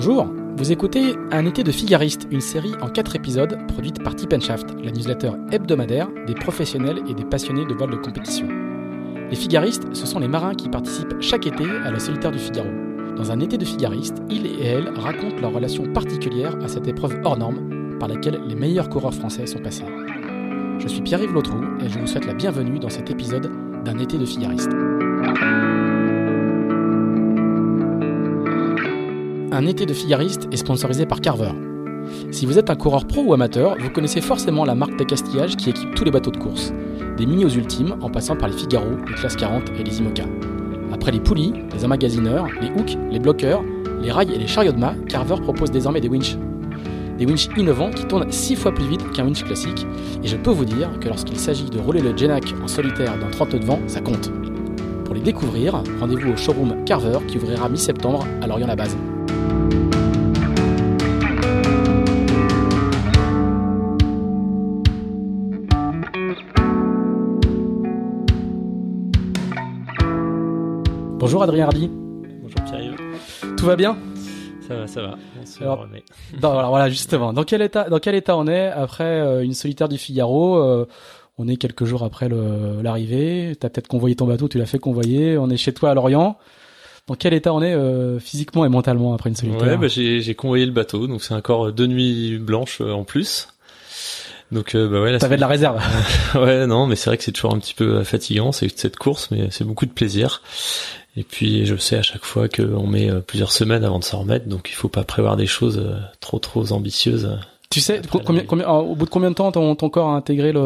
Bonjour, vous écoutez Un été de figariste, une série en 4 épisodes produite par Tip Shaft, la newsletter hebdomadaire des professionnels et des passionnés de vol de compétition. Les figaristes, ce sont les marins qui participent chaque été à la solitaire du Figaro. Dans un été de figaristes, ils et elles racontent leur relation particulière à cette épreuve hors norme par laquelle les meilleurs coureurs français sont passés. Je suis Pierre-Yves Lautroux et je vous souhaite la bienvenue dans cet épisode d'un été de figaristes. Un été de figariste est sponsorisé par Carver. Si vous êtes un coureur pro ou amateur, vous connaissez forcément la marque d'accastillage qui équipe tous les bateaux de course, des mini aux ultimes en passant par les Figaro, les Classe 40 et les IMOCA. Après les poulies, les emmagasineurs, les hooks, les bloqueurs, les rails et les chariots de mât, Carver propose désormais des winches. Des winches innovants qui tournent 6 fois plus vite qu'un winch classique, et je peux vous dire que lorsqu'il s'agit de rouler le Genac en solitaire dans 30 de vent, ça compte. Pour les découvrir, rendez-vous au showroom Carver qui ouvrira mi-septembre à Lorient-la-Base. Bonjour Adrien Hardy. Bonjour Pierre. Tout va bien? Ça va, ça va. On se Alors, remet. Dans- alors voilà, justement. Dans quel état, dans quel état on est après euh, une solitaire du Figaro euh, On est quelques jours après l'arrivée. T'as peut-être convoyé ton bateau, tu l'as fait convoyer. On est chez toi à Lorient. Dans quel état on est euh, physiquement et mentalement après une solitaire? Ouais, bah, j'ai convoyé le bateau, donc c'est encore deux nuits blanches euh, en plus. Donc euh, bah ouais, T'avais de la réserve. ouais, non, mais c'est vrai que c'est toujours un petit peu fatigant, c'est cette course, mais c'est beaucoup de plaisir. Et puis je sais à chaque fois qu'on met euh, plusieurs semaines avant de s'en remettre, donc il faut pas prévoir des choses euh, trop trop ambitieuses. tu sais, Après, combien, la- combien, alors, au bout de combien de temps ton, ton corps a intégré le,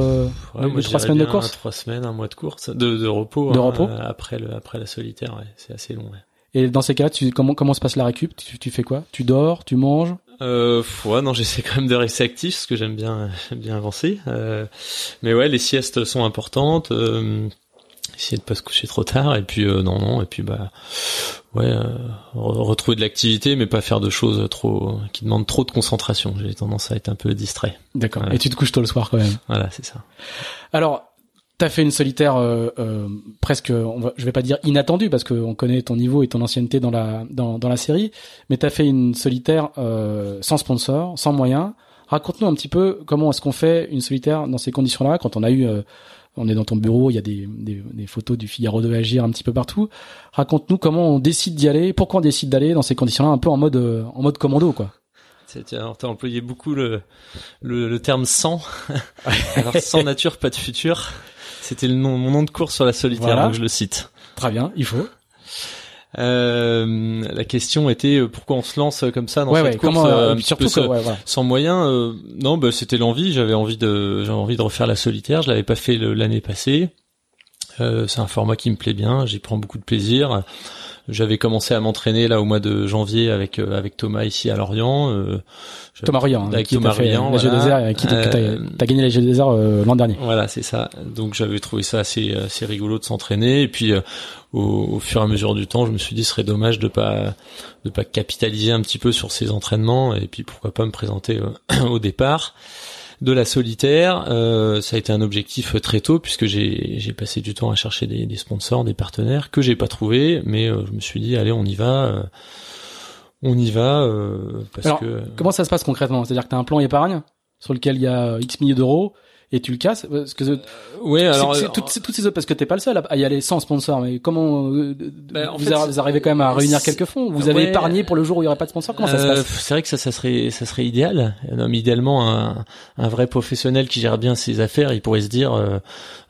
Ouais, le- trois semaines de course Trois semaines, un mois de course, de, de repos. De hein, repos euh, après le après la solitaire, ouais, c'est assez long. Ouais. Et dans ces cas-là, tu, comment, comment se passe la récup? Tu, tu fais quoi? Tu dors Tu manges? Euh, ouais, non, j'essaie quand même de rester actif parce que j'aime bien, bien avancer. Euh, mais ouais, les siestes sont importantes. Euh, essayer de pas se coucher trop tard et puis euh, non, non, et puis bah ouais, euh, re- retrouver de l'activité, mais pas faire de choses trop qui demandent trop de concentration. J'ai tendance à être un peu distrait. D'accord. Et tu te couches tôt le soir quand même. Voilà, c'est ça. Alors, t'as fait une solitaire euh, euh, presque, on va, je vais pas dire inattendue parce qu'on connaît ton niveau et ton ancienneté dans la dans, dans la série, mais t'as fait une solitaire euh, sans sponsor, sans moyens. Raconte-nous un petit peu comment est-ce qu'on fait une solitaire dans ces conditions-là quand on a eu, euh, on est dans ton bureau, il y a des, des, des photos du Figaro de Agir un petit peu partout. Raconte-nous comment on décide d'y aller, pourquoi on décide d'aller dans ces conditions-là, un peu en mode euh, en mode commando quoi. T'as employé beaucoup le, le, le terme sans. Alors, sans nature, pas de futur. C'était le nom, mon nom de course sur la solitaire, Voilà. donc je le cite. Très bien, il faut. Euh, la question était euh, pourquoi on se lance comme ça dans ouais, cette ouais. course Comment, euh, euh, un petit surtout peu que, sans- ouais, voilà. sans moyens euh, Non, bah, c'était l'envie. J'avais envie de, j'avais envie de refaire la solitaire. Je l'avais pas fait l'année passée. Euh, c'est un format qui me plaît bien. J'y prends beaucoup de plaisir. J'avais commencé à m'entraîner là au mois de janvier avec euh, avec Thomas ici à Lorient. Euh, Thomas Riant, hein, avec qui Thomas voilà. et qui t'as Euh, gagné les Jeux des l'an dernier. Voilà, c'est ça. Donc j'avais trouvé ça assez assez rigolo de s'entraîner et puis euh, au, au fur et à mesure du temps, je me suis dit ce serait dommage de pas de pas capitaliser un petit peu sur ces entraînements et puis pourquoi pas me présenter au départ de la solitaire. Euh, ça a été un objectif très tôt puisque j'ai j'ai passé du temps à chercher des, des sponsors, des partenaires que j'ai pas trouvé, mais euh, je me suis dit allez on y va. euh, on y va euh, parce Alors, que Comment ça se passe concrètement? C'est-à-dire que tu as un plan épargne sur lequel il y a X milliers d'euros et tu le casses parce que ouais c'est- alors euh, toutes, ces autres parce que t'es pas le seul à- y aller sans sponsor mais comment euh, Bah, vous, fait, arrivez quand même à réunir quelques fonds? Vous avez Ouais. épargné pour le jour où il y aurait pas de sponsor? Comment ça se Euh, passe? C'est vrai que ça, ça serait, ça serait idéal. Non, mais idéalement, un, un vrai professionnel qui gère bien ses affaires, il pourrait se dire euh,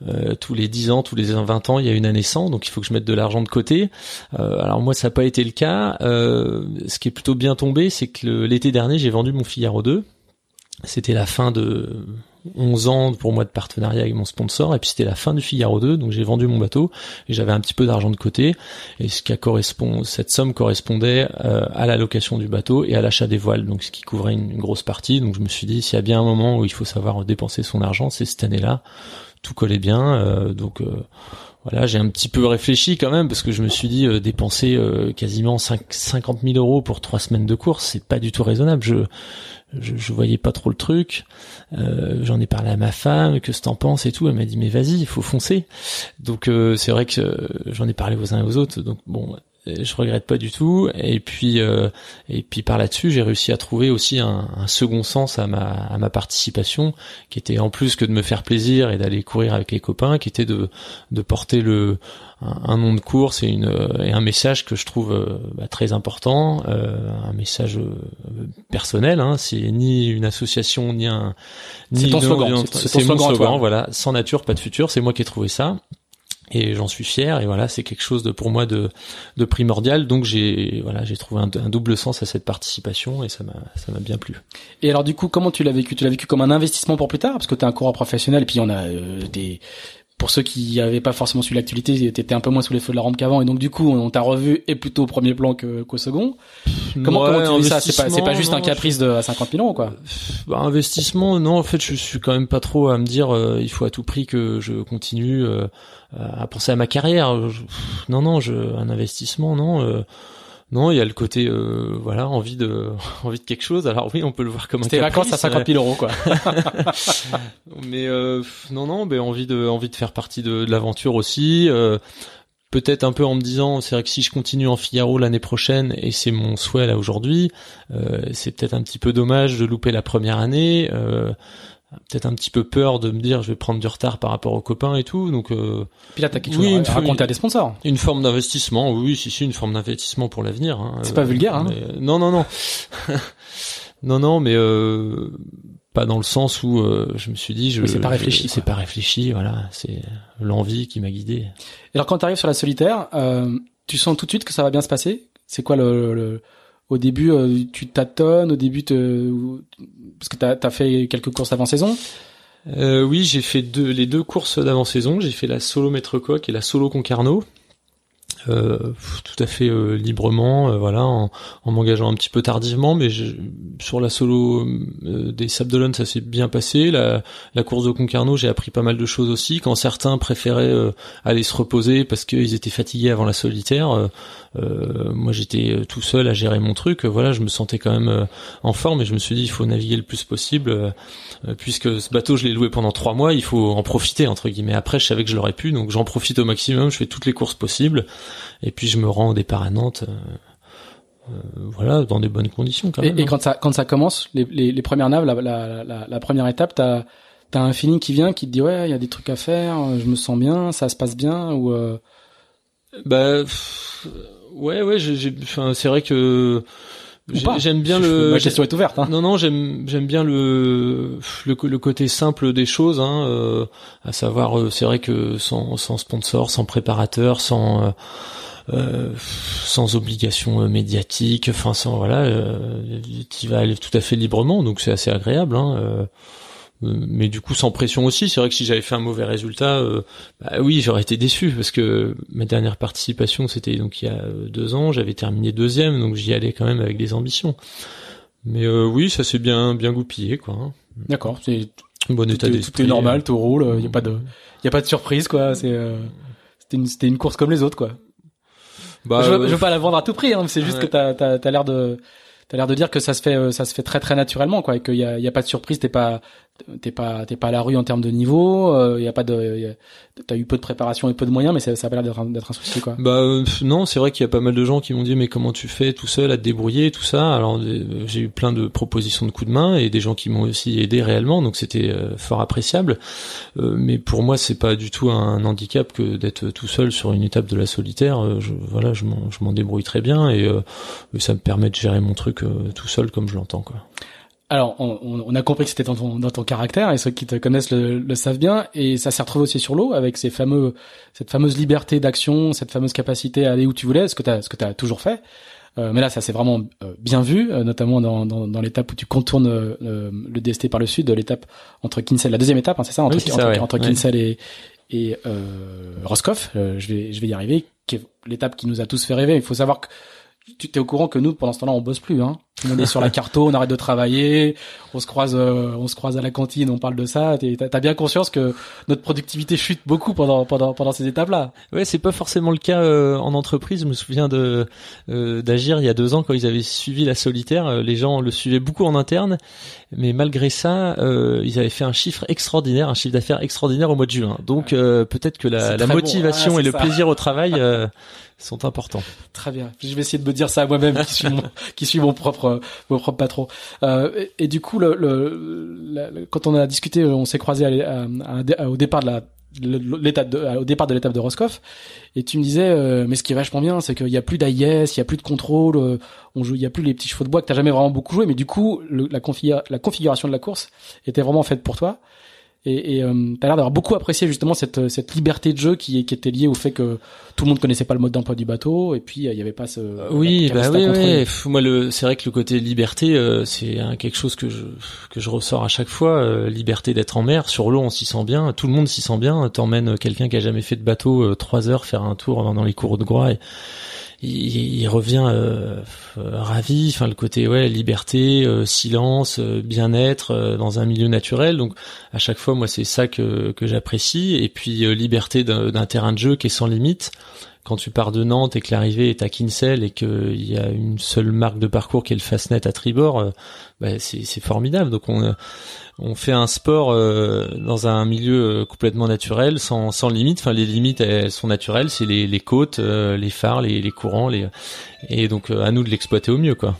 euh, tous les 10 ans, tous les 20 ans, il y a une année sans, donc il faut que je mette de l'argent de côté. Euh, alors moi, ça n'a pas été le cas. Euh, ce qui est plutôt bien tombé, c'est que l'été dernier, j'ai vendu mon Figaro 2. C'était la fin de 11 ans pour moi de partenariat avec mon sponsor et puis c'était la fin du Figaro 2 donc j'ai vendu mon bateau et j'avais un petit peu d'argent de côté et ce qui a correspond cette somme correspondait euh, à la location du bateau et à l'achat des voiles donc ce qui couvrait une, grosse partie. Donc je me suis dit s'il y a bien un moment où il faut savoir dépenser son argent c'est cette année-là. Tout collait bien euh, donc euh, voilà j'ai un petit peu réfléchi quand même parce que je me suis dit euh, dépenser euh, quasiment 5, 50 000 euros pour trois semaines de course c'est pas du tout raisonnable je je, voyais pas trop le truc. Euh, J'en ai parlé à ma femme, que ce t'en penses et tout. Elle m'a dit mais vas-y, il faut foncer. Donc c'est vrai que j'en ai parlé aux uns et aux autres. Donc bon, je regrette pas du tout. Et puis, euh, et puis par là-dessus, j'ai réussi à trouver aussi un, un, second sens à ma, à ma participation, qui était en plus que de me faire plaisir et d'aller courir avec les copains, qui était de, de porter le un, nom de course et une et un message que je trouve euh, bah, très important, euh, un message euh, personnel. Hein, c'est ni une association ni un ni ton slogan. C'est mon slogan. Voilà, sans nature pas de futur. C'est moi qui ai trouvé ça et j'en suis fier. Et voilà c'est quelque chose de pour moi de, de primordial. Donc j'ai voilà j'ai trouvé un, double sens à cette participation et ça m'a ça m'a bien plu. Et alors du coup comment tu l'as vécu? Tu l'as vécu comme un investissement pour plus tard? Parce que tu es un coureur professionnel et puis on a euh, des pour ceux qui n'avaient pas forcément suivi l'actualité, t'étais un peu moins sous les feux de la rampe qu'avant, et donc du coup, on t'a revu et plutôt au premier plan qu'au second. Comment, comment tu vis ça? C'est pas, c'est pas juste un caprice de à 50 000 euros, quoi. Bah, investissement, non. En fait, je suis quand même pas trop à me dire, euh, il faut à tout prix que je continue euh, à penser à ma carrière. non, non, je, un investissement, non. Euh, non, il y a le côté euh, voilà envie de envie de quelque chose. Alors oui, on peut le voir comme un C'était vacances à 50 000 euros quoi. mais euh, non non, mais envie de envie de faire partie de, de l'aventure aussi. Euh, Peut-être un peu en me disant, c'est vrai que si je continue en Figaro l'année prochaine et c'est mon souhait là aujourd'hui, euh, c'est peut-être un petit peu dommage de louper la première année. Peut-être un petit peu peur de me dire je vais prendre du retard par rapport aux copains et tout donc euh, puis là t'as quelque chose à raconter à des sponsors. Une forme d'investissement oui si c'est une forme d'investissement pour l'avenir hein, c'est pas vulgaire hein. Euh, non non non. Non non mais euh, pas dans le sens où euh, je me suis dit je c'est pas réfléchi c'est pas réfléchi voilà c'est l'envie qui m'a guidé. Et alors quand tu arrives sur la solitaire tu sens tout de suite que ça va bien se passer? C'est quoi le, le au début, euh, tu tâtonnes. Au début, parce que t'as as fait quelques courses avant saison. Euh, oui, j'ai fait les deux courses d'avant saison. J'ai fait la solo Maître Coq et la solo Concarneau. Euh, tout à fait euh, librement, euh, voilà, en, m'engageant un petit peu tardivement, mais sur la solo des Sables ça s'est bien passé. La, la course de Concarneau, j'ai appris pas mal de choses aussi. Quand certains préféraient aller se reposer parce qu'ils étaient fatigués avant la solitaire, moi j'étais tout seul à gérer mon truc. Voilà, je me sentais quand même en forme et je me suis dit il faut naviguer le plus possible puisque ce bateau je l'ai loué pendant trois mois, il faut en profiter entre guillemets. Après, je savais que je l'aurais pu, donc j'en profite au maximum. Je fais toutes les courses possibles et puis je me rends au départ à Nantes. Euh, euh, voilà, dans des bonnes conditions quand même. Et, hein. quand ça quand ça commence, les, les, les premières naves, la, la, la, la première étape, t'as as un feeling qui vient, qui te dit ouais, il y a des trucs à faire, je me sens bien, ça se passe bien ou. Euh... Bah ouais ouais, enfin c'est vrai que J'aime bien le. Ma question est ouverte. Hein. Non, non, j'aime j'aime bien le, le, le côté simple des choses, hein, euh, à savoir, euh, c'est vrai que sans sans sponsor, sans préparateur, sans euh, euh sans obligation médiatique, enfin sans voilà, tu vas aller tout à fait librement, donc c'est assez agréable. Hein, mais du coup sans pression aussi. C'est vrai que si j'avais fait un mauvais résultat, euh, bah oui, j'aurais été déçu parce que ma dernière participation c'était donc il y a euh, deux ans, j'avais terminé deuxième, donc j'y allais quand même avec des ambitions. Mais euh, oui, ça s'est bien bien goupillé quoi. Hein. D'accord, c'est bon état d'esprit. Tout est normal, tout roule, il y a pas de il y a pas de surprise quoi. C'est c'était une c'était une course comme les autres quoi. Bah, je, veux, je veux pas la vendre à tout prix, hein, c'est juste que t'as t'as as, l'air de t'as l'air de dire que ça se fait ça se fait très très naturellement quoi et qu'il y a, y a pas de surprise t'es pas t'es pas t'es pas à la rue en termes de niveau il euh, y a pas de t'as eu peu de préparation et peu de moyens mais ça, ça a pas l'air d'être un souci quoi. Bah euh, non c'est vrai qu'il y a pas mal de gens qui m'ont dit mais comment tu fais tout seul à te débrouiller tout ça? Alors euh, j'ai eu plein de propositions de coups de main et des gens qui m'ont aussi aidé réellement donc c'était fort appréciable. Mais pour moi c'est pas du tout un handicap que d'être tout seul sur une étape de la solitaire. Je, voilà je m'en débrouille très bien et ça me permet de gérer mon truc tout seul comme je l'entends quoi alors, on, on, a compris que c'était dans ton, dans ton caractère, et ceux qui te connaissent le, le savent bien, et ça s'est retrouvé aussi sur l'eau, avec ces fameux, cette fameuse liberté d'action, cette fameuse capacité à aller où tu voulais, ce que tu as, toujours fait. Euh, mais là, ça s'est vraiment euh, bien vu, euh, notamment dans, dans, dans l'étape où tu contournes le DST par le sud, de l'étape entre Kinsel, la deuxième étape, hein, c'est ça, entre, entre, Kinsel et, et Roscoff. je vais, je vais y arriver, qui est l'étape qui nous a tous fait rêver. Il faut savoir que tu t'es au courant que nous, pendant ce temps-là, on bosse plus. Hein. Tout le monde est sur la carto, on arrête de travailler, on se croise, euh, on se croise à la cantine, on parle de ça. T'as bien conscience que notre productivité chute beaucoup pendant pendant pendant ces étapes-là. Ouais, c'est pas forcément le cas euh, en entreprise. Je me souviens de euh, d'agir il y a deux ans quand ils avaient suivi la solitaire. les gens le suivaient beaucoup en interne, mais malgré ça, ils avaient fait un chiffre extraordinaire, un chiffre d'affaires extraordinaire au mois de juin. Donc peut-être que la, la motivation et le plaisir au travail sont importants. Très bien. Je vais essayer de me dire ça à moi-même, qui suis mon, qui suis mon propre, mon propre patron. Euh, et, du coup, quand on a discuté, on s'est croisé au départ de l'étape de, au départ de l'étape de Roscoff. Et tu me disais euh, mais ce qui est vachement bien c'est qu'il y a plus d'AIS il y a plus de contrôle euh, on joue il y a plus les petits chevaux de bois que t'as jamais vraiment beaucoup joué. Mais du coup la configuration de la course était vraiment faite pour toi et, et euh, t'as l'air d'avoir beaucoup apprécié justement cette, cette liberté de jeu qui, qui était liée au fait que tout le monde connaissait pas le mode d'emploi du bateau et puis il y avait pas ce oui bah oui, oui. moi le c'est vrai que le côté liberté euh, c'est quelque chose que je que je ressors à chaque fois euh, liberté d'être en mer. Sur l'eau on s'y sent bien. Tout le monde s'y sent bien. T'emmènes quelqu'un qui a jamais fait de bateau trois heures faire un tour dans, les cours de Groix et il, revient euh, ravi. Enfin, le côté ouais, liberté, euh, silence, euh, bien-être dans un milieu naturel. Donc, à chaque fois, moi, c'est ça que que j'apprécie. Et puis, liberté d'un terrain de jeu qui est sans limite quand tu pars de Nantes et que l'arrivée est à Kinsell et qu'il y a une seule marque de parcours qui est le Fastnet à tribord, euh, bah, c'est formidable. Donc on, euh, on fait un sport euh, dans un milieu complètement naturel, sans, sans limite. Enfin, les limites elles sont naturelles, c'est les, les côtes, les phares, les, les courants, les et donc à nous de l'exploiter au mieux, quoi.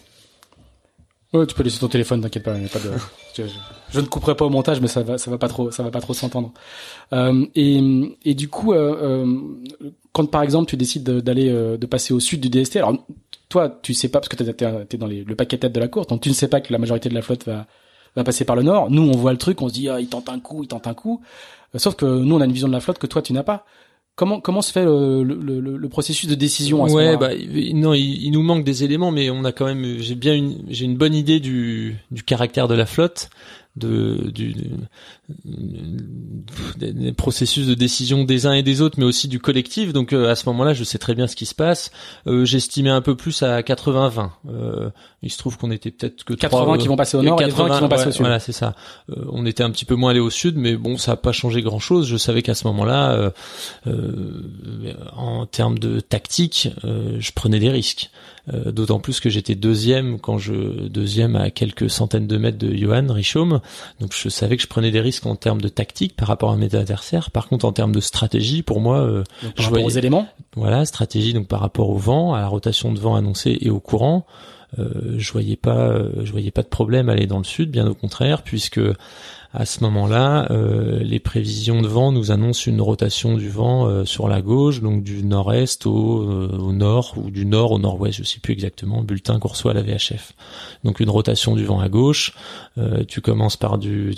Ouais, tu peux laisser ton téléphone, t'inquiète pas, y a pas de. je, ne couperai pas au montage, mais ça va, ça va pas trop, ça va pas trop s'entendre. Euh, et, et du coup, euh, euh, quand par exemple tu décides d'aller, euh, de passer au sud du DST, alors toi, tu sais pas parce que t'es, dans les, le paquet tête de la course, donc tu ne sais pas que la majorité de la flotte va, va passer par le nord. Nous, on voit le truc, on se dit, ah, il tente un coup, il tente un coup. Euh, sauf que nous, on a une vision de la flotte que toi, tu n'as pas. Comment comment se fait le, le, le, processus de décision à ce Ouais, bah non, il, il, nous manque des éléments, mais on a quand même j'ai bien une j'ai une bonne idée du du caractère de la flotte de du des processus de décision des uns et des autres mais aussi du collectif. Donc euh, à ce moment-là je sais très bien ce qui se passe. Euh, j'estimais un peu plus à 80-20 euh, il se trouve qu'on était peut-être que 80 qui vont passer au nord et 80 qui vont passer au sud. voilà c'est ça. On était un petit peu moins allé au sud mais bon ça a pas changé grand chose je savais qu'à ce moment-là en termes de tactique je prenais des risques euh, d'autant plus que j'étais deuxième quand je deuxième à quelques centaines de mètres de Johan Richaume. Donc je savais que je prenais des risques en termes de tactique par rapport à mes adversaires. Par contre, en termes de stratégie, pour moi, euh, par rapport aux éléments. Voilà, stratégie donc par rapport au vent, à la rotation de vent annoncée et au courant. Euh, je voyais pas, je voyais pas de problème à aller dans le sud, bien au contraire, puisque à ce moment-là, euh, les prévisions de vent nous annoncent une rotation du vent euh, sur la gauche, donc du nord-est au, euh, au, nord ou du nord au nord-ouest, je sais plus exactement, bulletin qu'on reçoit à la VHF. Donc une rotation du vent à gauche, tu commences par du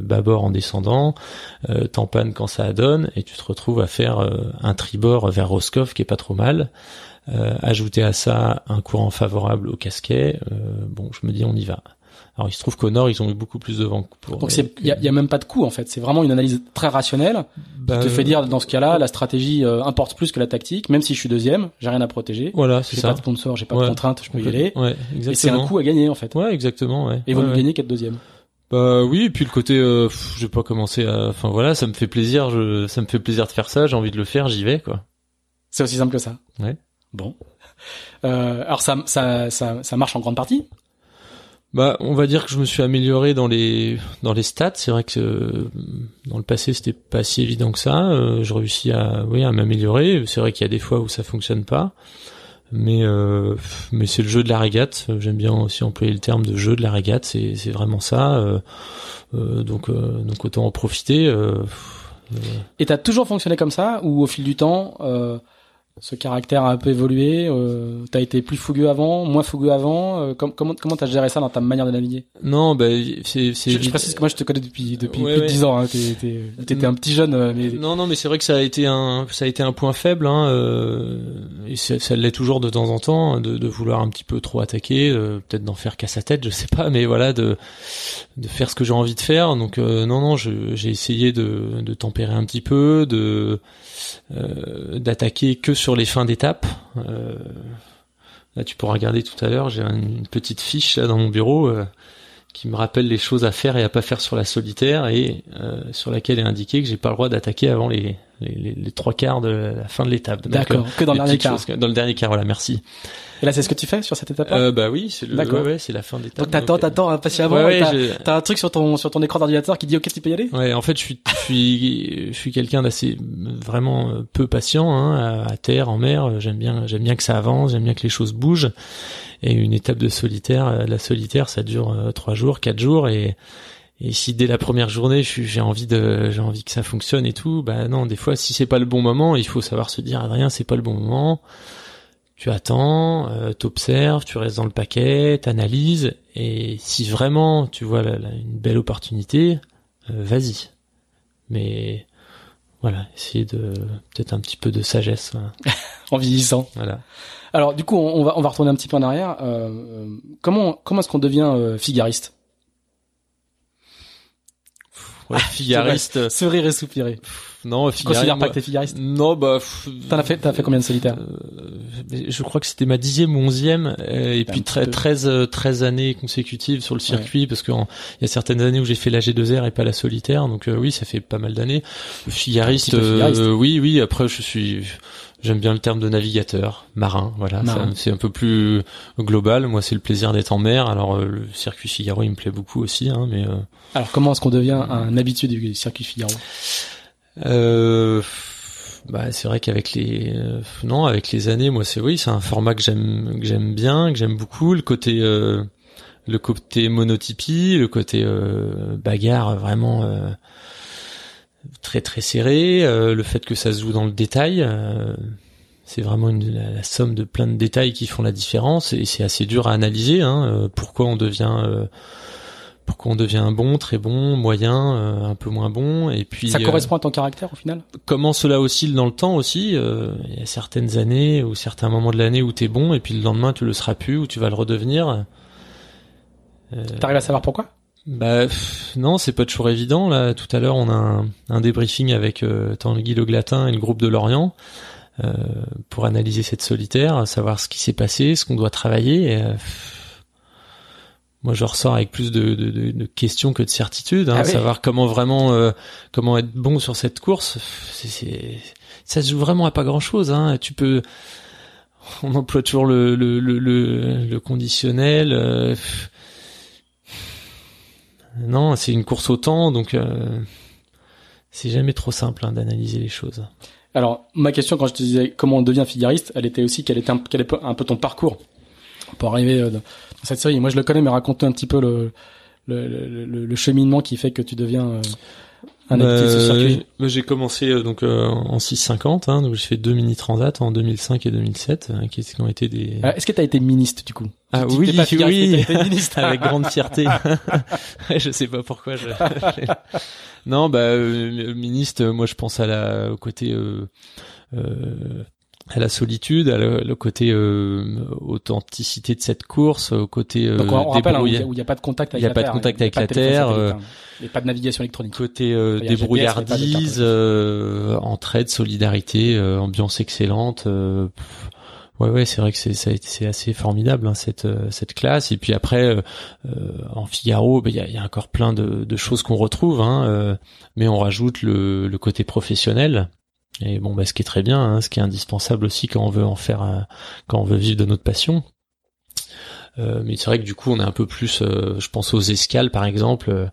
bâbord en descendant, t'empannes quand ça donne, et tu te retrouves à faire un tribord vers Roscoff qui est pas trop mal. ajouter à ça un courant favorable au casquet, bon, je me dis on y va. Alors il se trouve qu'au nord ils ont eu beaucoup plus de vent. Pour, Donc il y, y a, même pas de coup en fait. C'est vraiment une analyse très rationnelle bah, qui te fait dire dans ce cas-là la stratégie euh, importe plus que la tactique. Même si je suis deuxième, j'ai rien à protéger. Voilà, c'est ça. J'ai pas de sponsor, j'ai pas de contrainte, je peux y aller. Ouais, exactement. Et c'est un coup à gagner en fait. Ouais, exactement. Ouais. Et ils vont gagner qu'être deuxième. Bah oui, et puis le côté, euh, je vais pas commencer à, enfin voilà, ça me fait plaisir, je, ça me fait plaisir de faire ça, j'ai envie de le faire, j'y vais quoi. C'est aussi simple que ça. Ouais. Bon. Euh, alors ça, ça, ça, ça marche en grande partie. Bah, on va dire que je me suis amélioré dans les dans les stats. C'est vrai que euh, dans le passé c'était pas si évident que ça. Euh, je réussis à oui à m'améliorer. C'est vrai qu'il y a des fois où ça fonctionne pas, mais euh, mais c'est le jeu de la régate. J'aime bien aussi employer le terme de jeu de la régate. C'est c'est vraiment ça. donc donc autant en profiter. Et t'as toujours fonctionné comme ça ou au fil du temps ce caractère a un peu évolué euh, T'as été plus fougueux avant, moins fougueux avant euh, Comment comment t'as géré ça dans ta manière de naviguer Non, bah c'est c'est. Je, je, précise que moi je te connais depuis depuis plus de dix ans. Hein, T'étais un petit jeune. Euh, mais... Non non, mais c'est vrai que ça a été un ça a été un point faible. Hein, euh, et ça, ça l'est toujours de temps en temps de, de vouloir un petit peu trop attaquer, euh, peut-être d'en faire qu'à sa tête, je sais pas, mais voilà de de faire ce que j'ai envie de faire. Donc non non, j'ai essayé de de tempérer un petit peu, de d'attaquer que sur les fins d'étape. Euh, Là, tu pourras regarder tout à l'heure. J'ai une petite fiche là dans mon bureau qui me rappelle les choses à faire et à pas faire sur la solitaire et sur laquelle est indiqué que j'ai pas le droit d'attaquer avant les, les, les, trois quarts de la fin de l'étape. D'accord. que dans le dernier quart. dans le dernier quart, voilà. Merci. Et là, c'est ce que tu fais sur cette étape-là? Euh, Bah oui, c'est le. Ouais, ouais, c'est la fin d'étape. Donc t'attends, t'attends impatiemment. Ouais, t'as, un truc sur ton sur ton écran d'ordinateur qui dit ok, tu peux y aller? Ouais, en fait, je suis je suis je suis quelqu'un d'assez vraiment euh, peu patient hein, à, terre, en mer. J'aime bien j'aime bien que ça avance, j'aime bien que les choses bougent. Et une étape de solitaire, euh, la solitaire, ça dure euh, trois jours, quatre jours et et si dès la première journée j'ai envie de j'ai envie que ça fonctionne et tout bah non des fois si c'est pas le bon moment il faut savoir se dire Adrien c'est pas le bon moment. Tu attends euh, t'observes tu restes dans le paquet t'analyses et si vraiment tu vois une belle opportunité euh, vas-y. Mais voilà essayer de peut-être un petit peu de sagesse en vieillissant. Voilà alors du coup on va on va retourner un petit peu en arrière euh, comment comment est-ce qu'on devient euh, figariste? Ouais, figariste. Sourire et soupirer. Non, figariste. Tu considères pas que t'es figariste Non, bah. T'en as fait, t'as fait combien de solitaires euh, Je crois que c'était ma dixième ou onzième, euh, et puis 13, 13, 13 années consécutives sur le circuit, parce qu'il y a certaines années où j'ai fait la G2R et pas la solitaire, donc euh, oui, ça fait pas mal d'années. Figariste, oui, oui. Après, je suis J'aime bien le terme de navigateur, marin, voilà. C'est un peu plus global. Moi, c'est le plaisir d'être en mer. Alors, euh, le circuit Figaro, il me plaît beaucoup aussi, hein, mais. Euh, Alors, comment est-ce qu'on devient un habitué du circuit Figaro? Euh, bah, c'est vrai qu'avec les euh, non, avec les années, moi, c'est oui, c'est un format que j'aime que j'aime bien, que j'aime beaucoup. Le côté le côté monotypie, le côté bagarre, vraiment très très serré, euh, le fait que ça se joue dans le détail, euh, c'est vraiment la, somme de plein de détails qui font la différence et c'est assez dur à analyser. Hein, euh, pourquoi on devient pourquoi on devient bon, très bon, moyen, un peu moins bon, et puis ça correspond à ton caractère au final? Comment cela oscille dans le temps aussi. Il y a certaines années ou certains moments de l'année où t'es bon, et puis le lendemain tu le seras plus ou tu vas le redevenir. T'arrives à savoir pourquoi? Bah non, c'est pas toujours évident. Là, tout à l'heure, on a un, un débriefing avec euh, Tanguy Le Glatin et le groupe de Lorient euh, pour analyser cette solitaire, savoir ce qui s'est passé, ce qu'on doit travailler. Et, euh, moi, je ressors avec plus de, de, de, questions que de certitudes. Hein, ah Savoir comment vraiment, euh, comment être bon sur cette course, c'est, ça se joue vraiment à pas grand chose. Hein. Tu peux, on emploie toujours le, le, le, le conditionnel. Euh, non, c'est une course au temps, donc euh, c'est jamais trop simple hein, d'analyser les choses. Alors, ma question quand je te disais comment on devient figariste, elle était aussi quel était un, quel est un peu ton parcours pour arriver cette série. Moi, je le connais, mais raconte un petit peu le, le, le, le, cheminement qui fait que tu deviens euh, euh, j'ai commencé euh, donc euh, en 650, hein, donc j'ai fait deux mini transats en 2005 et 2007, qui, ont été des. Est-ce que tu as été ministre du coup? Ah oui, oui, avec grande fierté. je sais pas pourquoi. Je... non, bah ministre, moi je pense à la au côté euh, à la solitude, à le, côté euh, authenticité de cette course, au côté euh, Donc on, rappelle, hein, où il n'y a, pas de contact avec la Terre. Il n'y a pas de contact avec la Terre. Euh, il pas de navigation électronique. Côté euh, débrouillardise, euh, entraide, solidarité, euh, ambiance excellente. ouais, ouais, c'est vrai que c'est c'est assez formidable hein, cette cette classe. Et puis après, en Figaro, ben, il y, a, y, a, encore plein de, de choses qu'on retrouve, hein, mais on rajoute le, le côté professionnel et bon, bah, ce qui est très bien, hein, ce qui est indispensable aussi quand on veut en faire, quand on veut vivre de notre passion. Euh, mais c'est vrai que du coup, on est un peu plus, euh, je pense aux escales par exemple. Euh,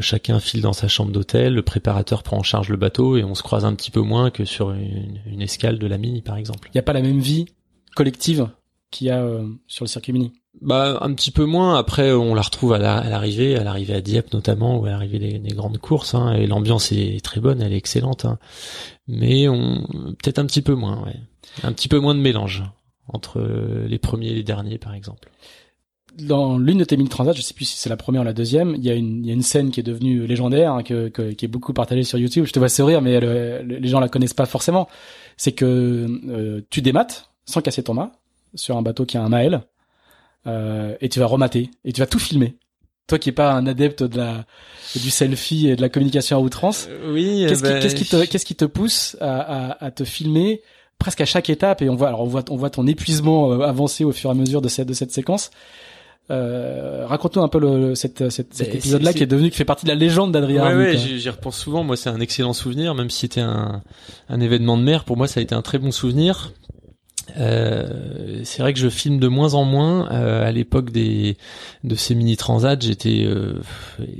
chacun file dans sa chambre d'hôtel, le préparateur prend en charge le bateau et on se croise un petit peu moins que sur une, escale de la mini par exemple. Il n'y a pas la même vie collective qu'il y a sur le circuit mini. Bah un petit peu moins. Après, on la retrouve à l'arrivée, à l'arrivée à Dieppe notamment, ou à l'arrivée des, grandes courses. Hein, et l'ambiance est très bonne, elle est excellente. Hein. Mais on peut-être un petit peu moins, ouais. Un petit peu moins de mélange entre les premiers et les derniers, par exemple. Dans l'une de tes mini transats, je sais plus si c'est la première ou la deuxième, il y a une, scène qui est devenue légendaire, hein, qui est beaucoup partagée sur YouTube. Je te vois sourire, mais les gens la connaissent pas forcément. C'est que euh, tu démates sans casser ton mât sur un bateau qui a un maël euh, et tu vas remater et tu vas tout filmer. Toi qui es pas un adepte de la du selfie et de la communication à outrance, euh, oui, qu'est-ce qui, bah, qu'est-ce qui te qu'est-ce qui te pousse à, à, à te filmer presque à chaque étape? Et on voit alors on voit on voit ton épuisement euh, avancer au fur et à mesure de cette de cette séquence. Euh, raconte-nous un peu le, cette, cette, cet épisode-là qui est devenu qui fait partie de la légende d'Adrien. Ouais, ouais, j'y repense souvent. Moi, c'est un excellent souvenir, même si c'était un, un événement de mer. Pour moi, ça a été un très bon souvenir. Euh, c'est vrai que je filme de moins en moins. Euh, à l'époque des de ces mini transats, j'étais euh,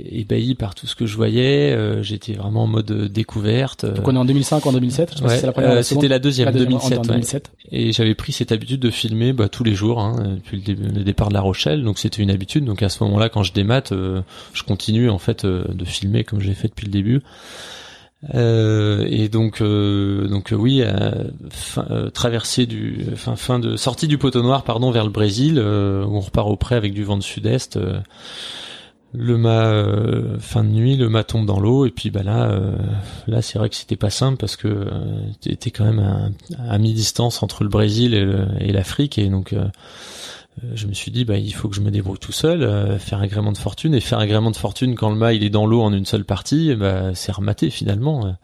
ébahi par tout ce que je voyais. Euh, j'étais vraiment en mode découverte. Donc on est en 2005 ou en 2007 C'était la deuxième, 2007. 2007. Et j'avais pris cette habitude de filmer bah, tous les jours hein, depuis le, départ de La Rochelle. Donc c'était une habitude. Donc à ce moment-là, quand je démate, je continue en fait de filmer comme j'ai fait depuis le début. Euh, et donc, euh, donc euh, oui, fin, traversée du, fin, fin de sortie du poteau noir, pardon, vers le Brésil, on repart au près avec du vent de sud-est. le mât fin de nuit, le mât tombe dans l'eau, et puis bah là, là c'est vrai que c'était pas simple parce que t'étais quand même à, mi-distance entre le Brésil et l'Afrique, et donc euh, je me suis dit bah il faut que je me débrouille tout seul, euh, faire agrément de fortune et faire agrément de fortune quand le mât il est dans l'eau en une seule partie, bah c'est rematé finalement.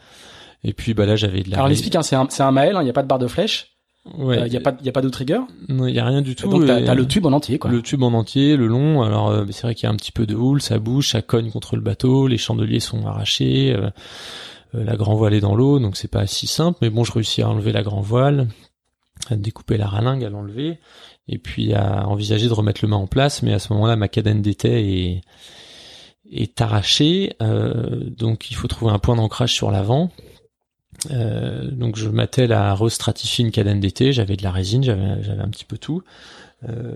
Et puis bah là j'avais de la. Alors l'explique, hein, c'est un c'est un maël, il hein, n'y a pas de barre de flèche. Ouais. Il y a pas il y a pas de trigger. Non, il y a rien du tout. Donc t'as as le tube en entier quoi. Le tube en entier, le long. Alors euh, c'est vrai qu'il y a un petit peu de houle, ça bouge, ça cogne contre le bateau, les chandeliers sont arrachés, la grand voile est dans l'eau, donc c'est pas si simple. Mais bon, je réussis à enlever la grand voile, à découper la ralingue, à l'enlever et puis à envisager de remettre le mât en place, mais à ce moment-là, ma cadenne d'été est, est arrachée, euh, donc il faut trouver un point d'ancrage sur l'avant. Euh, donc je m'attelle à restratifier une cadenne d'été, j'avais de la résine, j'avais, un petit peu tout. Euh,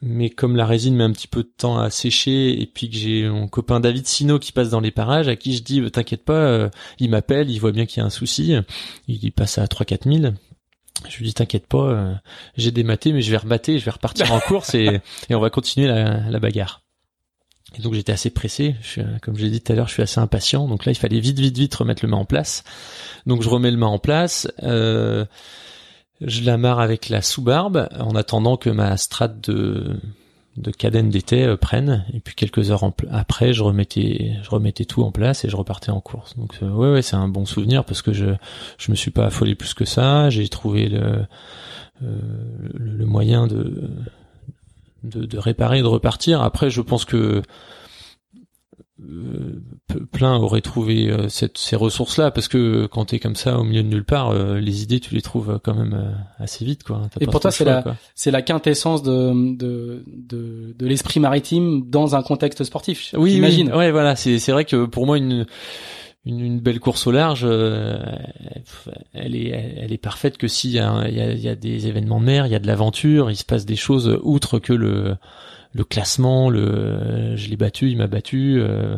mais comme la résine met un petit peu de temps à sécher et puis que j'ai mon copain David Sino qui passe dans les parages à qui je dis t'inquiète pas il m'appelle il voit bien qu'il y a un souci il passe à 3 4 000 je lui dis t'inquiète pas, euh, j'ai dématé mais je vais remater, je vais repartir en course et, et on va continuer la, la bagarre. Et donc j'étais assez pressé, je comme j'ai dit tout à l'heure, je suis assez impatient. Donc là, il fallait vite, vite, vite remettre le mât en place. Donc je remets le mât en place, euh, je l'amarre avec la sous-barbe en attendant que ma strate de de cadenne d'été euh, prennent. Et puis quelques heures après je remettais je remettais tout en place et je repartais en course. Donc euh, ouais ouais c'est un bon souvenir parce que je je me suis pas affolé plus que ça. J'ai trouvé le, euh, le, moyen de, de de réparer de repartir. Après je pense que plein auraient trouvé euh, cette, ces ressources-là parce que quand t'es comme ça au milieu de nulle part, euh, les idées tu les trouves quand même assez vite quoi. Et pour toi c'est la c'est la quintessence de de de, de l'esprit maritime dans un contexte sportif. Oui, j'imagine. Oui, ouais, voilà. C'est c'est vrai que pour moi une une, une belle course au large, elle est elle est parfaite que s'il y a il y a, y a des événements de mer, il y a de l'aventure, il se passe des choses outre que le le classement, le je l'ai battu, il m'a battu. Euh,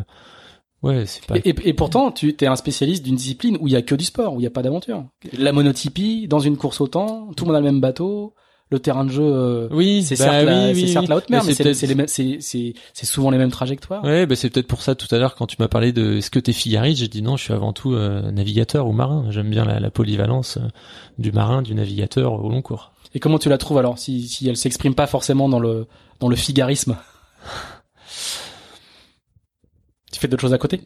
ouais, c'est pas. Et, et, pourtant, tu es un spécialiste d'une discipline où il y a que du sport, où il y a pas d'aventure. La monotypie, dans une course au temps, tout le monde a le même bateau. Le terrain de jeu, euh, oui, c'est bah certes, la, oui, certes la haute mer, mais, c'est souvent les mêmes trajectoires. Ouais, bah c'est peut-être pour ça tout à l'heure quand tu m'as parlé de est-ce que t'es figariste, j'ai dit non, je suis avant tout euh, navigateur ou marin. J'aime bien la, la polyvalence du marin, du navigateur au long cours. Et comment tu la trouves alors si, si elle s'exprime pas forcément dans le dans le figarisme? Tu fais d'autres choses à côté?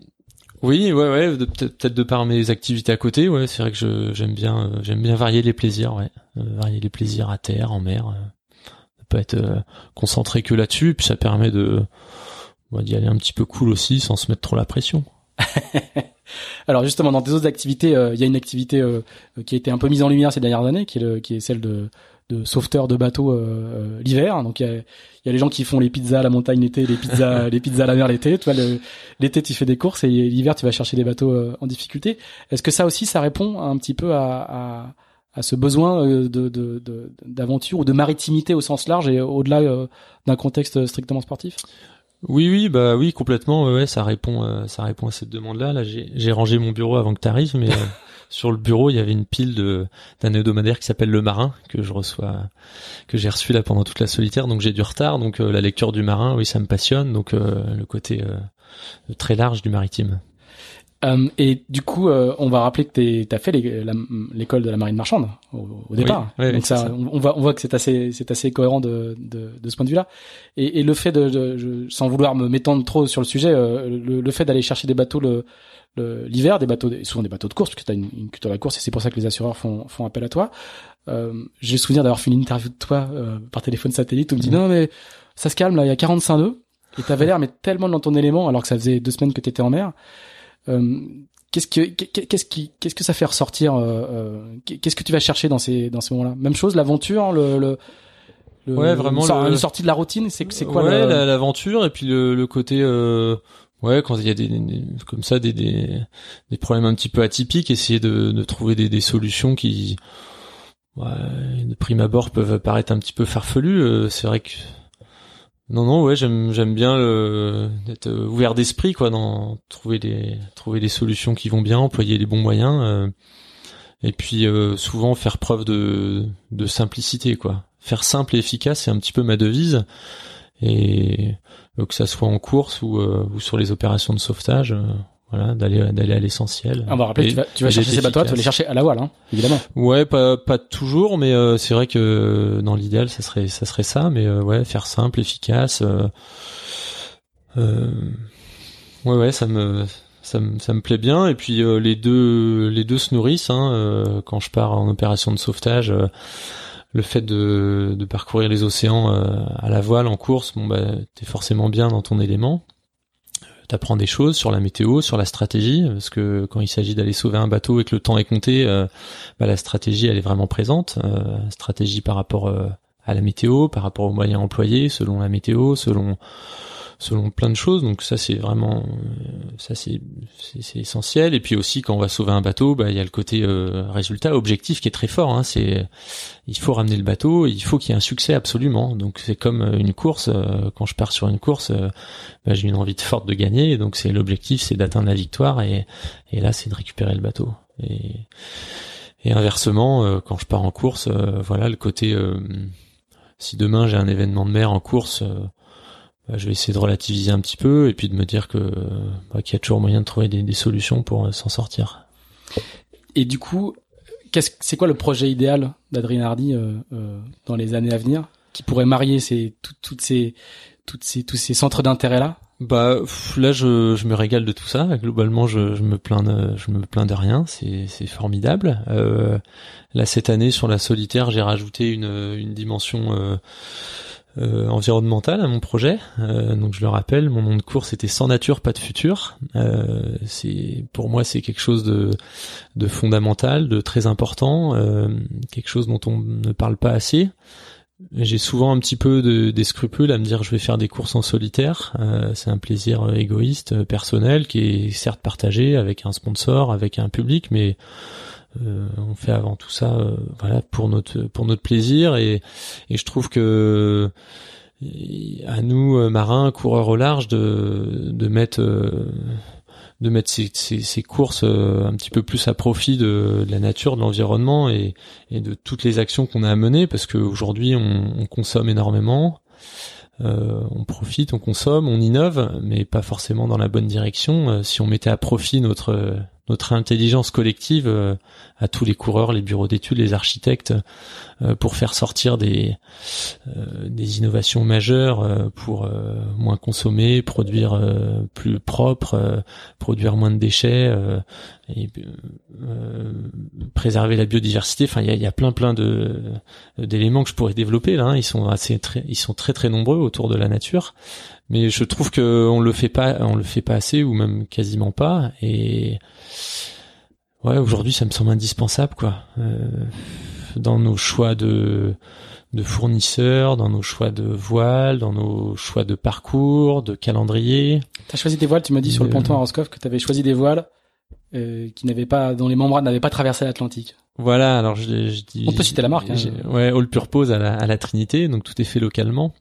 Oui, ouais, ouais, peut-être de par mes activités à côté, ouais, c'est vrai que j'aime bien euh, j'aime bien varier les plaisirs, ouais, euh, varier les plaisirs à terre, en mer. Euh, peut être concentré que là-dessus, puis ça permet de d'y aller un petit peu cool aussi, sans se mettre trop la pression. Alors justement, dans des autres activités, il y a une activité qui a été un peu mise en lumière ces dernières années, qui est, le, qui est celle de, de sauveteurs de bateaux euh, euh, l'hiver. Donc il y a, y a les gens qui font les pizzas à la montagne l'été, les pizzas les pizzas à la mer l'été. Toi l'été tu fais des courses et l'hiver tu vas chercher des bateaux euh, en difficulté. Est-ce que ça aussi ça répond un petit peu à, à, à ce besoin de d'aventure ou de maritimité au sens large et au-delà d'un contexte strictement sportif? Oui, oui, bah oui, complètement. Ouais, ça répond, ça répond à cette demande-là. Là, j'ai rangé mon bureau avant que tu arrives, mais sur le bureau, il y avait une pile de d'un hebdomadaire qui s'appelle Le Marin que je reçois, que j'ai reçu là pendant toute la solitaire. Donc j'ai du retard. Donc euh, la lecture du Marin, oui, ça me passionne. Donc euh, le côté euh, très large du maritime. Euh, et du coup, euh, on va rappeler que tu as fait l'école de la marine marchande au, départ. Donc ça, On, voit, on voit que c'est assez, c'est assez cohérent de, de, de, ce point de vue-là. Et, et, le fait de, de sans vouloir me m'étendre trop sur le sujet, euh, le, le, fait d'aller chercher des bateaux le l'hiver, des bateaux, souvent des bateaux de course, parce que tu as une, une culture de la course, et c'est pour ça que les assureurs font, font appel à toi. J'ai souvenir d'avoir fait une interview de toi par téléphone satellite où on me dit mmh. non mais ça se calme là, il y a 45 nœuds et t'avais l'air mais tellement dans ton élément alors que ça faisait deux semaines que t'étais en mer. Euh, qu'est-ce que qu'est-ce qui qu'est-ce que ça fait ressortir euh, euh, Qu'est-ce que tu vas chercher dans ces dans ces moments-là? Même chose, l'aventure, le, le ouais vraiment le, sortie de la routine c'est c'est quoi ouais l'aventure et puis le, le côté euh, ouais quand il y a des, comme ça des, des, des problèmes un petit peu atypiques essayer de, de trouver des, des solutions qui ouais, de prime abord peuvent paraître un petit peu farfelues c'est vrai que non, non, ouais, j'aime, j'aime bien le, d'être ouvert d'esprit, quoi, dans trouver des, trouver des solutions qui vont bien, employer les bons moyens, euh, et puis euh, souvent faire preuve de, de simplicité, quoi. Faire simple et efficace, c'est un petit peu ma devise, et euh, que ça soit en course ou, ou sur les opérations de sauvetage, voilà, d'aller d'aller à l'essentiel. On va rappeler, tu vas, tu vas chercher ces bateaux, tu vas les chercher à la voile, hein, évidemment. Ouais, pas pas toujours, mais euh, c'est vrai que dans l'idéal, ça serait ça serait ça, mais euh, ouais, faire simple, efficace. Euh, euh, ouais, ouais, ça me ça me ça me plaît bien. Et puis les deux les deux se nourrissent. Hein, quand je pars en opération de sauvetage, le fait de de parcourir les océans à la voile en course, bon bah t'es forcément bien dans ton élément t'apprends des choses sur la météo, sur la stratégie, parce que quand il s'agit d'aller sauver un bateau et que le temps est compté, euh, bah, la stratégie elle est vraiment présente. Euh, stratégie par rapport euh, à la météo, par rapport aux moyens employés, selon la météo, selon selon plein de choses. Donc ça c'est vraiment euh, ça c'est essentiel. Et puis aussi quand on va sauver un bateau, bah il y a le côté euh, résultat objectif qui est très fort. Hein. C'est il faut ramener le bateau, il faut qu'il y ait un succès absolument. Donc c'est comme euh, une course. quand je pars sur une course, bah, j'ai une envie de forte de gagner. Donc c'est l'objectif, c'est d'atteindre la victoire. Et et là c'est de récupérer le bateau. Et et inversement, quand je pars en course, voilà le côté si demain j'ai un événement de mer en course, bah, je vais essayer de relativiser un petit peu et puis de me dire que bah, qu'il y a toujours moyen de trouver des, solutions pour euh, s'en sortir. Et du coup, qu'est-ce c'est quoi le projet idéal d'Adrien Hardy euh, euh, dans les années à venir qui pourrait marier ces toutes ces toutes ces tous ces centres d'intérêt là bah là je, je me régale de tout ça. Globalement je, je me plains de, je me plains de rien. C'est c'est formidable. Euh, là cette année sur la solitaire j'ai rajouté une une dimension euh, euh, environnemental à mon projet. Euh, donc je le rappelle, mon nom de course était sans nature, pas de futur. Euh, c'est pour moi c'est quelque chose de, de fondamental, de très important, euh, quelque chose dont on ne parle pas assez. J'ai souvent un petit peu de, des scrupules à me dire je vais faire des courses en solitaire. Euh, c'est un plaisir égoïste, personnel, qui est certes partagé avec un sponsor, avec un public, mais euh, on fait avant tout ça, euh, voilà, pour notre pour notre plaisir et, et je trouve que à nous euh, marins, coureurs au large, de de mettre de mettre ces, ces, courses un petit peu plus à profit de, la nature, de l'environnement et, et, de toutes les actions qu'on a à mener, parce qu'aujourd'hui on, on consomme énormément, euh, on profite, on consomme, on innove, mais pas forcément dans la bonne direction. si on mettait à profit notre notre intelligence collective euh, à tous les coureurs, les bureaux d'études, les architectes, euh, pour faire sortir des euh, des innovations majeures pour moins consommer, produire plus propre, produire moins de déchets et préserver la biodiversité. Enfin, il y a, y a, plein plein de d'éléments que je pourrais développer là. Hein. Ils sont assez très ils sont très très nombreux autour de la nature, mais je trouve que on le fait pas on le fait pas assez ou même quasiment pas et ouais, aujourd'hui, ça me semble indispensable, quoi. Euh, dans nos choix de de fournisseurs, dans nos choix de voiles, dans nos choix de parcours, de calendrier. T'as choisi des voiles, tu m'as dit sur le ponton à Roscoff que t'avais choisi des voiles euh, qui n'avaient pas, dont les membranes n'avaient pas traversé l'Atlantique. Voilà, alors je, je dis. On peut citer la marque. Hein. Ouais, All Purpose à la, à la Trinité, donc tout est fait localement.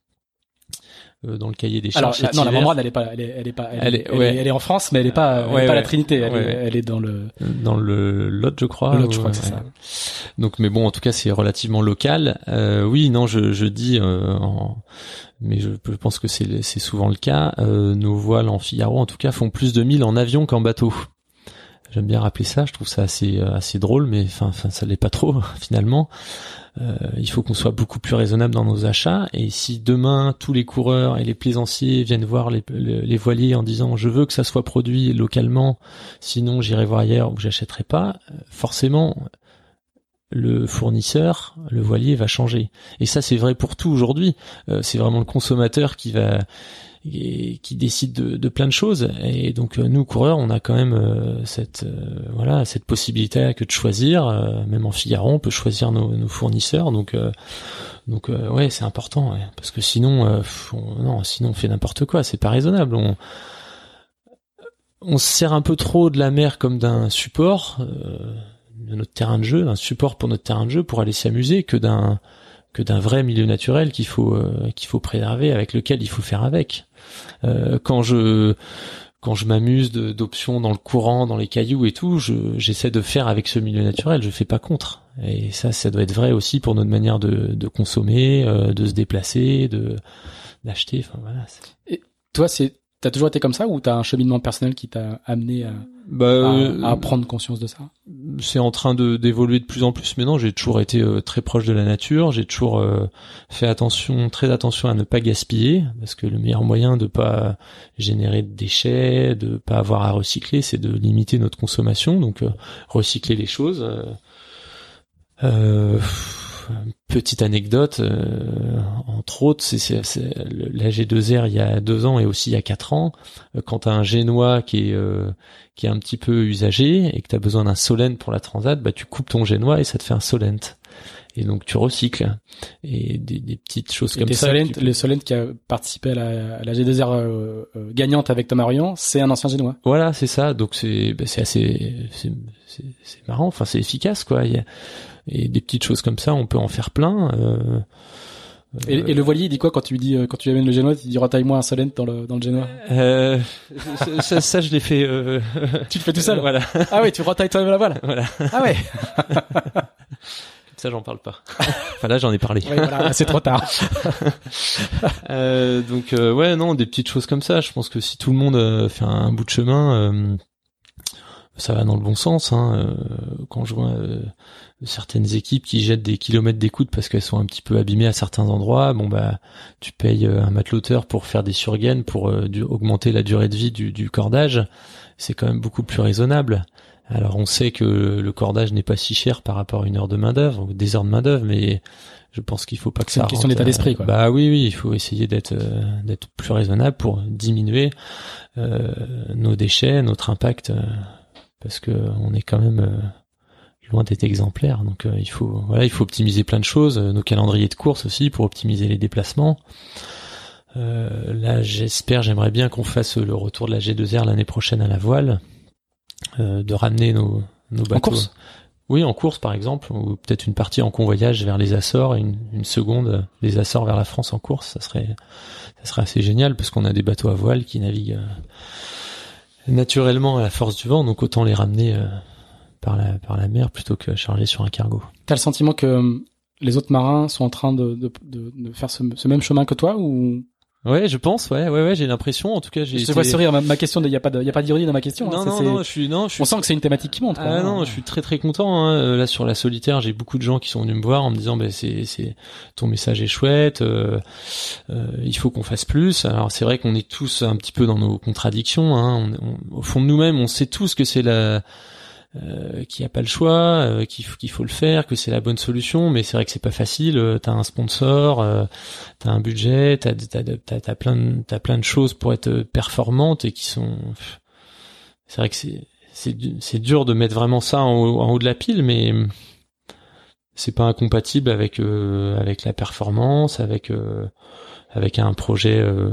Euh, dans le cahier des charges. Alors, non, la membrane, elle est pas, elle est, elle est pas, elle, est, elle, est, en France, mais elle est pas, elle est pas la Trinité. Elle, est, elle est dans le, dans le Lot, je crois. Le Lot, je crois que c'est ça. Donc, mais bon, en tout cas, c'est relativement local. Euh, oui, non, je, je dis, euh, en, mais je, je, pense que c'est, c'est souvent le cas. Euh, nos voiles en Figaro, en tout cas, font plus de 1000 en avion qu'en bateau. J'aime bien rappeler ça. Je trouve ça assez assez drôle, mais enfin, ça l'est pas trop finalement. Euh, il faut qu'on soit beaucoup plus raisonnable dans nos achats. Et si demain tous les coureurs et les plaisanciers viennent voir les, voiliers en disant je veux que ça soit produit localement, sinon j'irai voir ailleurs ou j'achèterai pas, euh, forcément le fournisseur, le voilier va changer. Et ça c'est vrai pour tout aujourd'hui. Euh, c'est vraiment le consommateur qui va qui décide de, de, plein de choses. Et donc euh, nous coureurs, on a quand même euh, cette euh, voilà cette possibilité que de choisir. même en Figaro, on peut choisir nos, nos fournisseurs. Donc donc ouais, c'est important parce que sinon non, sinon on fait n'importe quoi. C'est pas raisonnable. On on se sert un peu trop de la mer comme d'un support de notre terrain de jeu, d'un support pour notre terrain de jeu pour aller s'amuser que d'un que d'un vrai milieu naturel qu'il faut qu'il faut préserver avec lequel il faut faire avec. Euh, quand je quand je m'amuse d'options dans le courant, dans les cailloux et tout, j'essaie de faire avec ce milieu naturel. Je fais pas contre. Et ça, ça doit être vrai aussi pour notre manière de, de consommer, euh, de se déplacer, de d'acheter. Enfin voilà. Et toi, c'est T'as toujours été comme ça ou t'as un cheminement personnel qui t'a amené à, bah, à, prendre conscience de ça? C'est en train de d'évoluer de plus en plus. Mais non, j'ai toujours été euh, très proche de la nature. J'ai toujours euh, fait attention, très attention à ne pas gaspiller, parce que le meilleur moyen de pas générer de déchets, de pas avoir à recycler, c'est de limiter notre consommation. Donc euh, recycler les choses. Euh, petite anecdote, euh, entre autres, c'est la G2R il y a deux ans et aussi il y a quatre ans, euh, quand tu as un génois qui est euh, qui est un petit peu usagé et que tu as besoin d'un solent pour la transat, bah tu coupes ton génois et ça te fait un solent. Et donc tu recycles et des, petites choses comme ça. Solent, Le solent qui a participé à la, G2R gagnante avec Thomas c'est un ancien génois. Voilà, c'est ça. Donc c'est bah, c'est assez c'est marrant. Enfin c'est efficace quoi. Il y a, et des petites choses comme ça, on peut en faire plein. Euh, et, et, le voilier, il dit quoi quand tu lui dis quand tu lui amènes le génois Il dit retaille-moi un solent dans le dans le génois. Euh, ça, ça, je l'ai fait. Euh... Tu le fais tout seul. voilà. Ah oui, tu retailles toi-même la voile. Voilà. Ah ouais. ça, j'en parle pas. enfin là, j'en ai parlé. Oui, voilà, c'est trop tard. euh, donc euh, ouais, non, des petites choses comme ça. Je pense que si tout le monde euh, fait un bout de chemin, ça va dans le bon sens. Hein. quand je vois certaines équipes qui jettent des kilomètres d'écoute parce qu'elles sont un petit peu abîmées à certains endroits. Bon bah tu payes euh, un mateloteur pour faire des surgaines pour euh, augmenter la durée de vie du, cordage. C'est quand même beaucoup plus raisonnable. Alors on sait que le cordage n'est pas si cher par rapport à une heure de main d'œuvre ou des heures de main d'œuvre, mais je pense qu'il faut pas que ça. C'est une question d'état d'esprit, quoi. Bah oui, oui, il faut essayer d'être euh, d'être plus raisonnable pour diminuer nos déchets, notre impact, parce que on est quand même loin d'être exemplaire. Donc euh, il faut voilà, il faut optimiser plein de choses, euh, nos calendriers de course aussi pour optimiser les déplacements. Euh, là, j'espère, j'aimerais bien qu'on fasse le retour de la G2R l'année prochaine à la voile, de ramener nos, nos bateaux. En course? Oui, en course par exemple, ou peut-être une partie en convoyage vers les Açores et une, une seconde les Açores vers la France en course. Ça serait, ça serait assez génial parce qu'on a des bateaux à voile qui naviguent naturellement à la force du vent, donc autant les ramener par la, par la mer plutôt que charger sur un cargo. T'as le sentiment que euh, les autres marins sont en train de, de, de, faire ce, ce, même chemin que toi ou Ouais, je pense, ouais, ouais, ouais, j'ai l'impression. En tout cas, j'ai. Je te vois sourire. Ma, question, il y a pas, il y a pas d'ironie dans ma question. Hein, non, non, non, je suis, non, je suis. On sent que c'est une thématique qui monte. Quoi. Ah non, je suis très très content. Hein. Euh, là, sur la solitaire, j'ai beaucoup de gens qui sont venus me voir en me disant, ben c'est, c'est, ton message est chouette. Euh, euh, il faut qu'on fasse plus. Alors c'est vrai qu'on est tous un petit peu dans nos contradictions. Hein. On, au fond de nous-mêmes, on sait tous que c'est la euh, qu'il n'y a pas le choix, euh, qu'il faut, le faire, que c'est la bonne solution, mais c'est vrai que c'est pas facile. Euh, t'as un sponsor, euh, t'as un budget, t'as as, plein de, plein de choses pour être performante et qui sont. C'est vrai que c'est dur de mettre vraiment ça en haut, en haut de la pile, mais c'est pas incompatible avec avec la performance, avec avec un projet euh,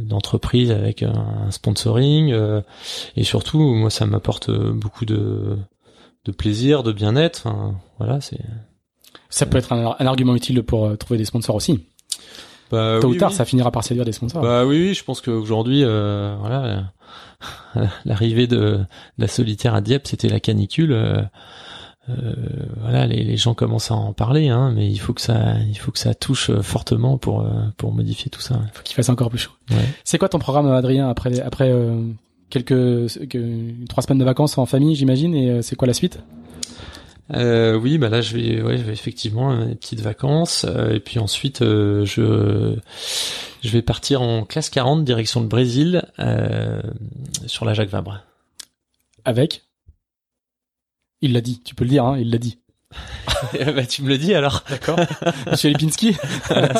d'entreprise, avec un, sponsoring, euh, et surtout, moi, ça m'apporte beaucoup de, de plaisir, de bien-être. voilà, c'est. Ça peut être un, argument utile pour euh, trouver des sponsors aussi. Bah, Tôt ou tard, ça finira par séduire des sponsors. Bah oui, oui, je pense qu'aujourd'hui, voilà, l'arrivée de, la solitaire à Dieppe, c'était la canicule. Euh, voilà, les, les, gens commencent à en parler, hein, mais il faut que ça, il faut que ça touche euh, fortement pour euh, pour modifier tout ça. Il faut qu'il fasse encore plus chaud. Ouais. C'est quoi ton programme, Adrien, après après quelques trois semaines de vacances en famille, j'imagine. Et c'est quoi la suite? Euh, oui, bah là je vais, ouais, je vais effectivement des petites vacances et puis ensuite je je vais partir en classe 40 direction le Brésil sur la Jacques Vabre. Avec? Il l'a dit, tu peux le dire, hein, il l'a dit. Bah, tu me le dis alors. D'accord. Monsieur Lipinski.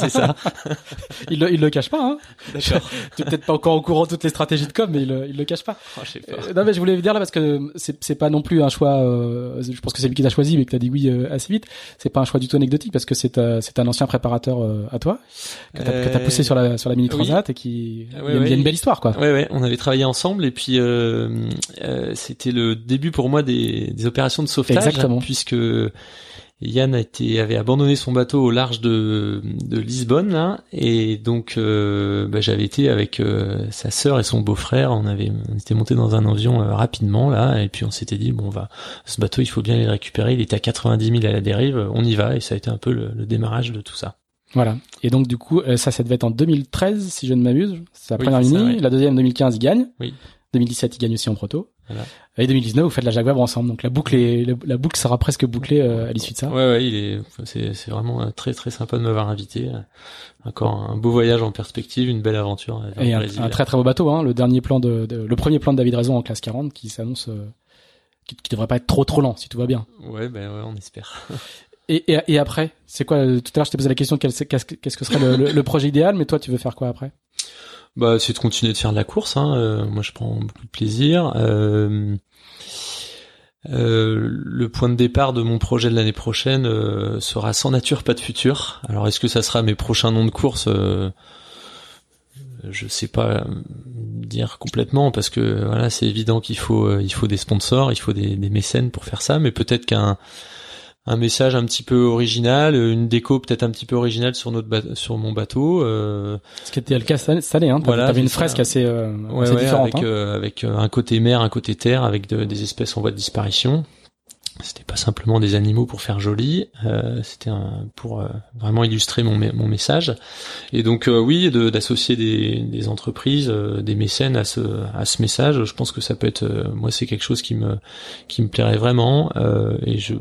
c'est ça. il le, il le cache pas, hein. D'accord. tu es peut-être pas encore au courant de toutes les stratégies de com, mais il, il le cache pas. Oh, je sais pas. Euh, non, mais je voulais dire là parce que c'est, c'est pas non plus un choix, euh, je pense que c'est lui qui t'a choisi, mais que t'as dit oui euh, assez vite. C'est pas un choix du tout anecdotique parce que c'est, c'est un ancien préparateur à toi, que t'as, que poussé sur la, sur la mini transat et qui, il, y a, une belle histoire, quoi. Ouais, ouais. On avait travaillé ensemble et puis, c'était le début pour moi des, des opérations de sauvetage. Exactement. Puisque, Yann a été, avait abandonné son bateau au large de, de Lisbonne là, et donc euh, bah, j'avais été avec euh, sa sœur et son beau-frère. On avait, on était monté dans un avion euh, rapidement là, et puis on s'était dit bon, on va, ce bateau, il faut bien le récupérer. Il était à 90 000 à la dérive, on y va, et ça a été un peu le, démarrage de tout ça. Voilà. Et donc du coup, ça, ça devait être en 2013 si je ne m'abuse. C'est la première mini. La deuxième 2015, il gagne. Oui. 2017, il gagne aussi en proto. Voilà. Et 2019, vous faites la Jaguar ensemble. Donc la boucle est, la boucle sera presque bouclée euh, à l'issue de ça. Ouais, ouais, il est, c'est, c'est vraiment très, très sympa de m'avoir invité. Encore un beau voyage en perspective, une belle aventure. Et un, un, très très beau bateau, hein. Le dernier plan de, le premier plan de David Raison en classe 40 qui s'annonce, euh, qui, qui, devrait pas être trop trop lent si tout va bien. Ouais, ben ouais, on espère. et, et, et après, c'est quoi Tout à l'heure, je t'ai posé la question qu'est-ce, qu'est-ce que serait le, le projet idéal, mais toi, tu veux faire quoi après? Bah, c'est de continuer de faire de la course. Hein. Euh, moi, je prends beaucoup de plaisir. Euh, euh, le point de départ de mon projet de l'année prochaine sera sans nature, pas de futur. Alors, est-ce que ça sera mes prochains noms de course Je sais pas dire complètement parce que voilà, c'est évident qu'il faut il faut des sponsors, il faut des mécènes pour faire ça, mais peut-être qu'un un message un petit peu original, une déco peut-être un petit peu originale sur notre sur mon bateau. Euh... Ce qui était le cas année, hein. Voilà, T'avais une fresque assez, euh, assez différente, avec, hein. euh, avec euh, un côté mer, un côté terre, avec des espèces en voie de disparition. C'était pas simplement des animaux pour faire joli, euh, c'était pour euh, vraiment illustrer mon, mon message. Et donc oui, d'associer des, des entreprises, des mécènes à ce à ce message, je pense que ça peut être, moi c'est quelque chose qui me qui me plairait vraiment. et je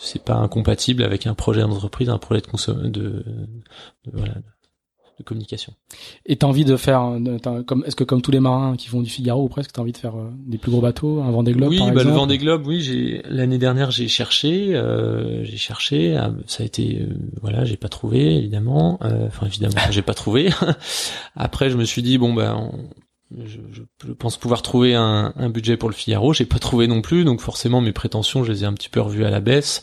c'est pas incompatible avec un projet d'entreprise, un projet de, de, voilà, de communication. Et t'as envie de faire, comme est-ce que comme tous les marins qui font du Figaro ou presque, t'as envie de faire euh, des plus gros bateaux, un Vendée Globe Oui, par bah le Vendée Globe, oui. J'ai l'année dernière j'ai cherché, euh, j'ai cherché, ah, ça a été, euh, voilà, j'ai pas trouvé évidemment. Enfin évidemment, j'ai pas trouvé. Après, je me suis dit bon ben je, je, pense pouvoir trouver un, un, budget pour le Figaro. J'ai pas trouvé non plus, donc forcément mes prétentions, je les ai un petit peu revues à la baisse.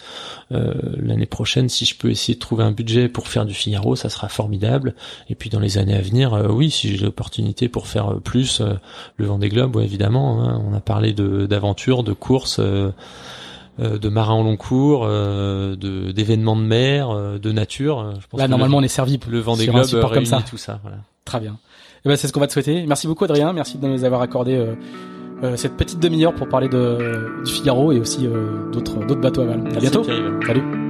Euh, L'année prochaine, si je peux essayer de trouver un budget pour faire du Figaro, ça sera formidable. Et puis dans les années à venir, euh, oui, si j'ai l'opportunité pour faire euh, plus, euh, le Vendée Globe, ouais, évidemment. Hein, on a parlé de d'aventure, de courses. Euh, de marins en long cours, euh, de d'événements de mer, de nature. Je pense Là, normalement, on est servi. Le Vendée Globe réunit comme ça. tout ça. Voilà. Très bien. Eh ben, c'est ce qu'on va te souhaiter. Merci beaucoup Adrien, merci de nous avoir accordé euh, euh, cette petite demi-heure pour parler de, du Figaro et aussi euh, d'autres d'autres bateaux à Val. À bientôt. Salut.